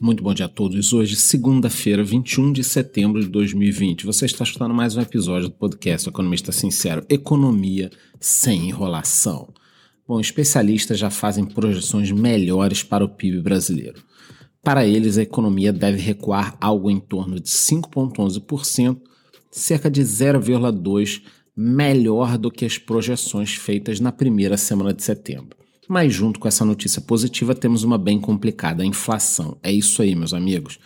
Muito bom dia a todos. Hoje, segunda-feira, 21 de setembro de 2020. Você está escutando mais um episódio do podcast Economista Sincero: Economia sem enrolação. Bom, especialistas já fazem projeções melhores para o PIB brasileiro. Para eles, a economia deve recuar algo em torno de 5,11%, cerca de 0,2% melhor do que as projeções feitas na primeira semana de setembro. Mas junto com essa notícia positiva, temos uma bem complicada, a inflação. É isso aí, meus amigos.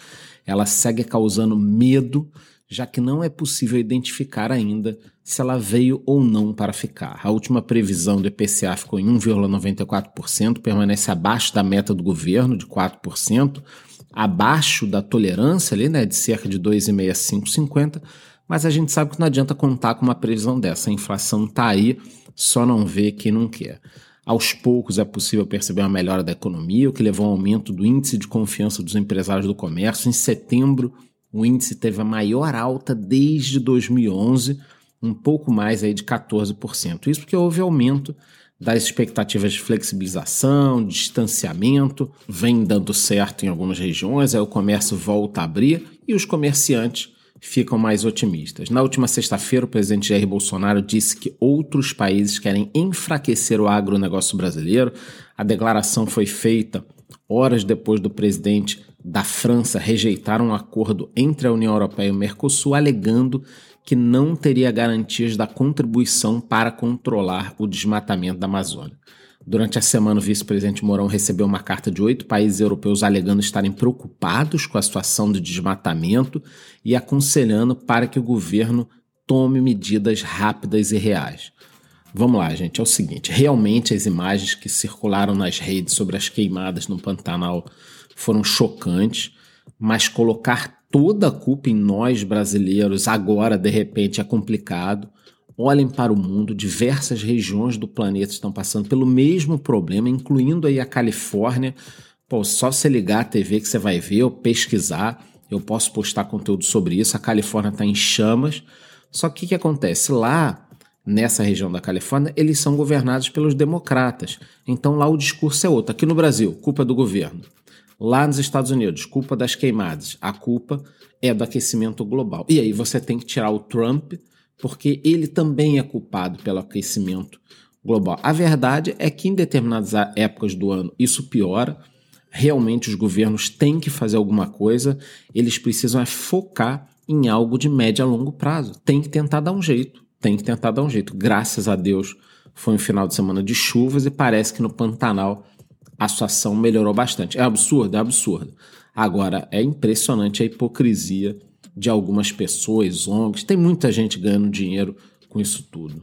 Ela segue causando medo, já que não é possível identificar ainda se ela veio ou não para ficar. A última previsão do IPCA ficou em 1,94%, permanece abaixo da meta do governo de 4%, abaixo da tolerância ali, né, de cerca de 2,6550, mas a gente sabe que não adianta contar com uma previsão dessa. A inflação está aí, só não vê quem não quer. Aos poucos é possível perceber uma melhora da economia, o que levou ao aumento do índice de confiança dos empresários do comércio. Em setembro, o índice teve a maior alta desde 2011, um pouco mais aí de 14%. Isso porque houve aumento das expectativas de flexibilização, distanciamento, vem dando certo em algumas regiões, aí o comércio volta a abrir e os comerciantes ficam mais otimistas. Na última sexta-feira, o presidente Jair Bolsonaro disse que outros países querem enfraquecer o agronegócio brasileiro. A declaração foi feita horas depois do presidente da França rejeitar um acordo entre a União Europeia e o Mercosul, alegando que não teria garantias da contribuição para controlar o desmatamento da Amazônia. Durante a semana, o vice-presidente Mourão recebeu uma carta de oito países europeus alegando estarem preocupados com a situação de desmatamento e aconselhando para que o governo tome medidas rápidas e reais. Vamos lá, gente. É o seguinte: realmente as imagens que circularam nas redes sobre as queimadas no Pantanal foram chocantes, mas colocar toda a culpa em nós brasileiros agora, de repente, é complicado. Olhem para o mundo, diversas regiões do planeta estão passando pelo mesmo problema, incluindo aí a Califórnia. Pô, só você ligar a TV que você vai ver ou pesquisar. Eu posso postar conteúdo sobre isso. A Califórnia está em chamas. Só que o que acontece? Lá, nessa região da Califórnia, eles são governados pelos democratas. Então lá o discurso é outro. Aqui no Brasil, culpa é do governo. Lá nos Estados Unidos, culpa das queimadas. A culpa é do aquecimento global. E aí você tem que tirar o Trump porque ele também é culpado pelo aquecimento global. A verdade é que em determinadas épocas do ano isso piora. Realmente os governos têm que fazer alguma coisa, eles precisam é focar em algo de médio a longo prazo. Tem que tentar dar um jeito, tem que tentar dar um jeito. Graças a Deus foi um final de semana de chuvas e parece que no Pantanal a situação melhorou bastante. É absurdo, é absurdo. Agora, é impressionante a hipocrisia de algumas pessoas, ONGs, tem muita gente ganhando dinheiro com isso tudo.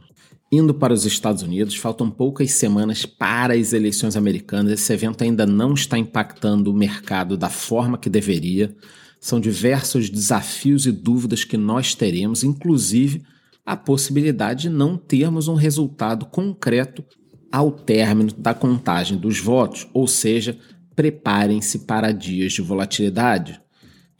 Indo para os Estados Unidos, faltam poucas semanas para as eleições americanas. Esse evento ainda não está impactando o mercado da forma que deveria. São diversos desafios e dúvidas que nós teremos, inclusive a possibilidade de não termos um resultado concreto ao término da contagem dos votos, ou seja, preparem-se para dias de volatilidade.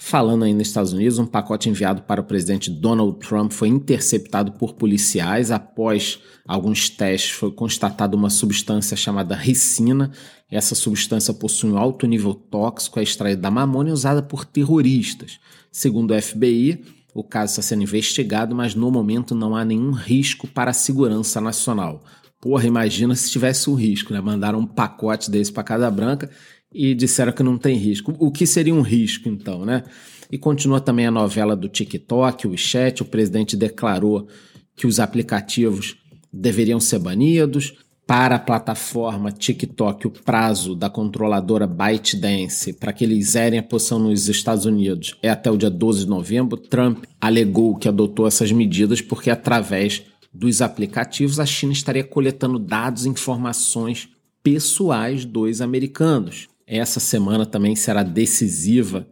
Falando aí nos Estados Unidos, um pacote enviado para o presidente Donald Trump foi interceptado por policiais. Após alguns testes, foi constatada uma substância chamada ricina. Essa substância possui um alto nível tóxico, é extraída da mamona e usada por terroristas. Segundo o FBI, o caso está sendo investigado, mas no momento não há nenhum risco para a segurança nacional. Porra, imagina se tivesse um risco, né? Mandaram um pacote desse para Casa Branca e disseram que não tem risco. O que seria um risco, então, né? E continua também a novela do TikTok, o WeChat. O presidente declarou que os aplicativos deveriam ser banidos. Para a plataforma TikTok, o prazo da controladora ByteDance para que eles zerem a posição nos Estados Unidos é até o dia 12 de novembro. Trump alegou que adotou essas medidas porque, através dos aplicativos, a China estaria coletando dados e informações pessoais dos americanos essa semana também será decisiva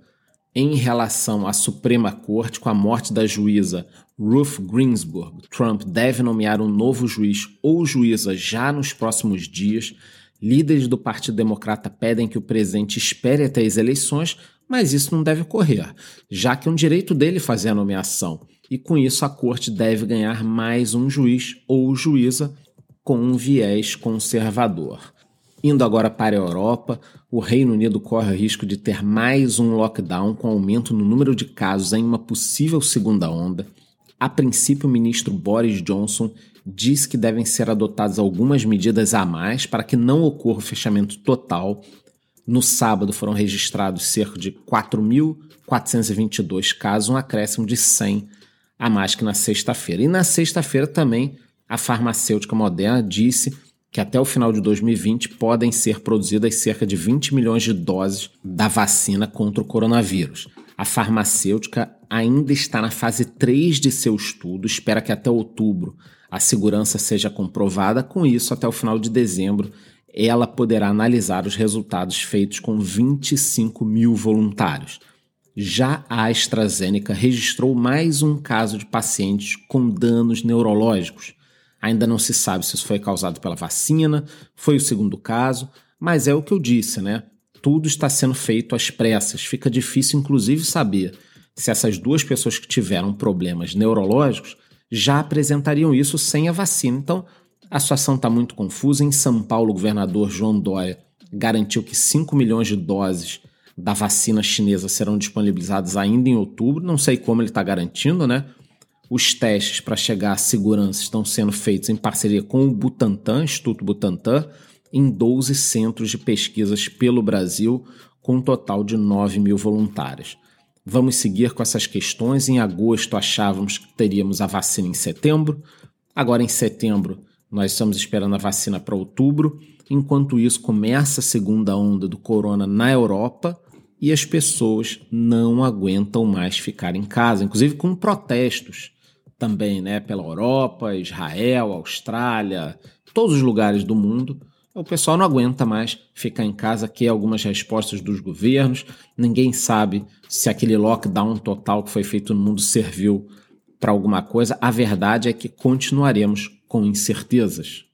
em relação à Suprema Corte com a morte da juíza Ruth Ginsburg. Trump deve nomear um novo juiz ou juíza já nos próximos dias. Líderes do Partido Democrata pedem que o presidente espere até as eleições, mas isso não deve ocorrer, já que é um direito dele fazer a nomeação. E com isso a corte deve ganhar mais um juiz ou juíza com um viés conservador. Indo agora para a Europa, o Reino Unido corre o risco de ter mais um lockdown com aumento no número de casos em uma possível segunda onda. A princípio, o ministro Boris Johnson diz que devem ser adotadas algumas medidas a mais para que não ocorra o fechamento total. No sábado foram registrados cerca de 4.422 casos, um acréscimo de 100 a mais que na sexta-feira. E na sexta-feira também a farmacêutica Moderna disse que até o final de 2020 podem ser produzidas cerca de 20 milhões de doses da vacina contra o coronavírus. A farmacêutica ainda está na fase 3 de seu estudo, espera que até outubro a segurança seja comprovada. Com isso, até o final de dezembro, ela poderá analisar os resultados feitos com 25 mil voluntários. Já a AstraZeneca registrou mais um caso de pacientes com danos neurológicos. Ainda não se sabe se isso foi causado pela vacina, foi o segundo caso, mas é o que eu disse, né? Tudo está sendo feito às pressas. Fica difícil, inclusive, saber se essas duas pessoas que tiveram problemas neurológicos já apresentariam isso sem a vacina. Então, a situação está muito confusa. Em São Paulo, o governador João Dória garantiu que 5 milhões de doses da vacina chinesa serão disponibilizadas ainda em outubro. Não sei como ele está garantindo, né? Os testes para chegar à segurança estão sendo feitos em parceria com o Butantan, Instituto Butantan, em 12 centros de pesquisas pelo Brasil, com um total de 9 mil voluntários. Vamos seguir com essas questões. Em agosto achávamos que teríamos a vacina em setembro, agora em setembro nós estamos esperando a vacina para outubro. Enquanto isso, começa a segunda onda do corona na Europa e as pessoas não aguentam mais ficar em casa, inclusive com protestos também, né, pela Europa, Israel, Austrália, todos os lugares do mundo. O pessoal não aguenta mais ficar em casa, quer algumas respostas dos governos. Ninguém sabe se aquele lockdown total que foi feito no mundo serviu para alguma coisa. A verdade é que continuaremos com incertezas.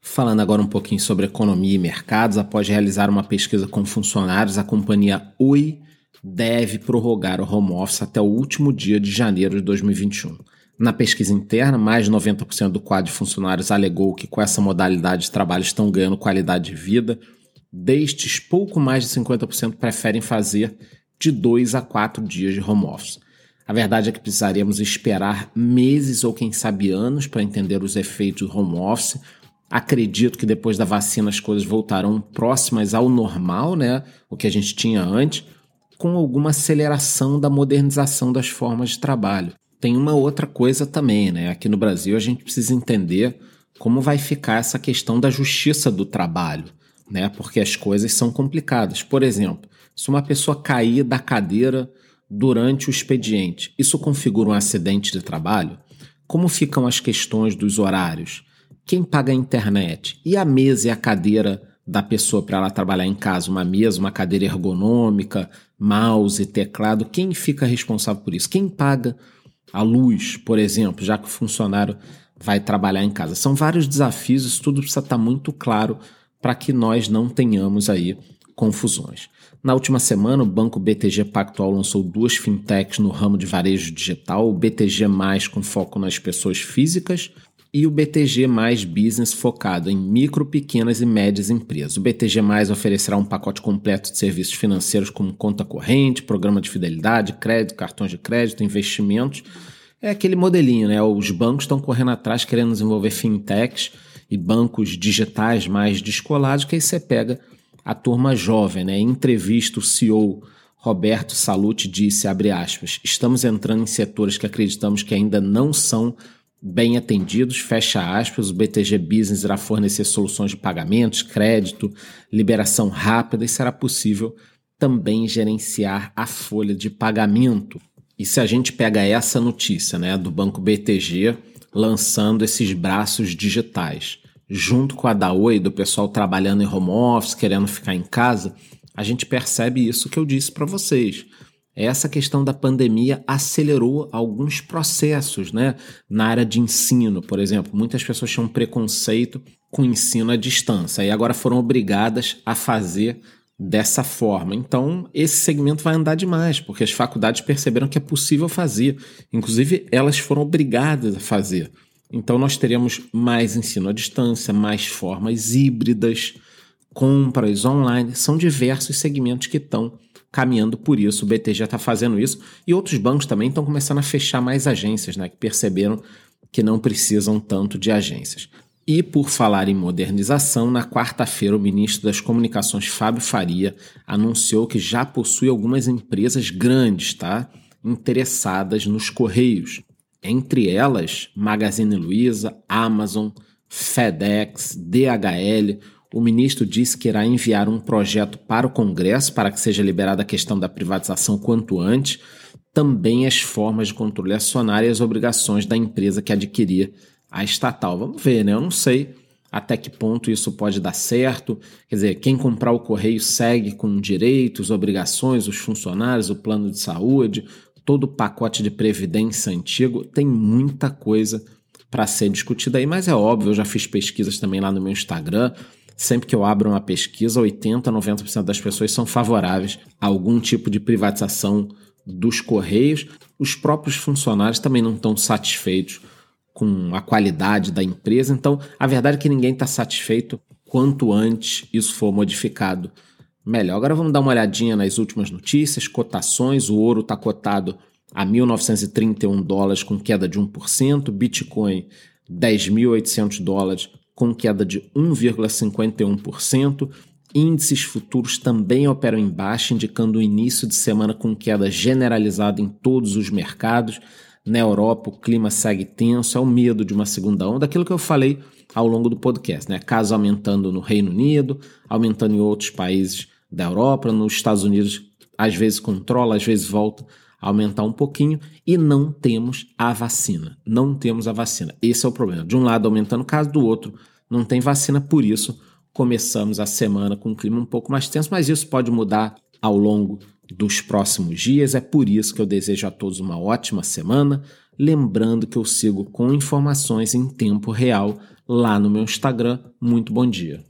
Falando agora um pouquinho sobre economia e mercados, após realizar uma pesquisa com funcionários, a companhia Oi deve prorrogar o home office até o último dia de janeiro de 2021. Na pesquisa interna, mais de 90% do quadro de funcionários alegou que com essa modalidade de trabalho estão ganhando qualidade de vida. Destes, pouco mais de 50% preferem fazer de dois a quatro dias de home office. A verdade é que precisaríamos esperar meses ou quem sabe anos para entender os efeitos do home office. Acredito que depois da vacina as coisas voltarão próximas ao normal, né? O que a gente tinha antes, com alguma aceleração da modernização das formas de trabalho tem uma outra coisa também, né? Aqui no Brasil a gente precisa entender como vai ficar essa questão da justiça do trabalho, né? Porque as coisas são complicadas. Por exemplo, se uma pessoa cair da cadeira durante o expediente, isso configura um acidente de trabalho? Como ficam as questões dos horários? Quem paga a internet? E a mesa e a cadeira da pessoa para ela trabalhar em casa? Uma mesa, uma cadeira ergonômica, mouse, teclado? Quem fica responsável por isso? Quem paga a luz, por exemplo, já que o funcionário vai trabalhar em casa. São vários desafios, isso tudo precisa estar muito claro para que nós não tenhamos aí confusões. Na última semana, o banco BTG Pactual lançou duas fintechs no ramo de varejo digital, o BTG com foco nas pessoas físicas e o BTG Mais Business focado em micro, pequenas e médias empresas. O BTG Mais oferecerá um pacote completo de serviços financeiros como conta corrente, programa de fidelidade, crédito, cartões de crédito, investimentos. É aquele modelinho, né? Os bancos estão correndo atrás querendo desenvolver fintechs e bancos digitais mais descolados, que aí você pega a turma jovem, né? Em entrevista, o CEO Roberto Salute disse, abre aspas, estamos entrando em setores que acreditamos que ainda não são bem atendidos, fecha aspas, o BTG Business irá fornecer soluções de pagamentos, crédito, liberação rápida e será possível também gerenciar a folha de pagamento. E se a gente pega essa notícia né, do Banco BTG lançando esses braços digitais, junto com a da Oi, do pessoal trabalhando em home office, querendo ficar em casa, a gente percebe isso que eu disse para vocês essa questão da pandemia acelerou alguns processos, né? Na área de ensino, por exemplo, muitas pessoas tinham preconceito com ensino à distância e agora foram obrigadas a fazer dessa forma. Então, esse segmento vai andar demais, porque as faculdades perceberam que é possível fazer. Inclusive, elas foram obrigadas a fazer. Então, nós teremos mais ensino à distância, mais formas híbridas, compras online, são diversos segmentos que estão caminhando por isso. O BTG está fazendo isso e outros bancos também estão começando a fechar mais agências, né, que perceberam que não precisam tanto de agências. E por falar em modernização, na quarta-feira o ministro das Comunicações Fábio Faria anunciou que já possui algumas empresas grandes, tá? Interessadas nos correios. Entre elas, Magazine Luiza, Amazon, FedEx, DHL. O ministro disse que irá enviar um projeto para o Congresso para que seja liberada a questão da privatização quanto antes, também as formas de controle acionário e as obrigações da empresa que adquirir a estatal. Vamos ver, né? Eu não sei até que ponto isso pode dar certo. Quer dizer, quem comprar o correio segue com direitos, obrigações, os funcionários, o plano de saúde, todo o pacote de previdência antigo. Tem muita coisa para ser discutida aí, mas é óbvio, eu já fiz pesquisas também lá no meu Instagram. Sempre que eu abro uma pesquisa, 80, 90% das pessoas são favoráveis a algum tipo de privatização dos correios. Os próprios funcionários também não estão satisfeitos com a qualidade da empresa. Então, a verdade é que ninguém está satisfeito quanto antes isso for modificado. Melhor. Agora vamos dar uma olhadinha nas últimas notícias, cotações. O ouro está cotado a 1.931 dólares com queda de 1%, Bitcoin 10.800 dólares com queda de 1,51%. Índices futuros também operam em baixa, indicando o início de semana com queda generalizada em todos os mercados. Na Europa, o clima segue tenso, é o medo de uma segunda onda, aquilo que eu falei ao longo do podcast, né? Casos aumentando no Reino Unido, aumentando em outros países da Europa, nos Estados Unidos, às vezes controla, às vezes volta aumentar um pouquinho, e não temos a vacina. Não temos a vacina. Esse é o problema. De um lado aumentando o caso, do outro não tem vacina, por isso começamos a semana com um clima um pouco mais tenso, mas isso pode mudar ao longo dos próximos dias. É por isso que eu desejo a todos uma ótima semana. Lembrando que eu sigo com informações em tempo real lá no meu Instagram. Muito bom dia.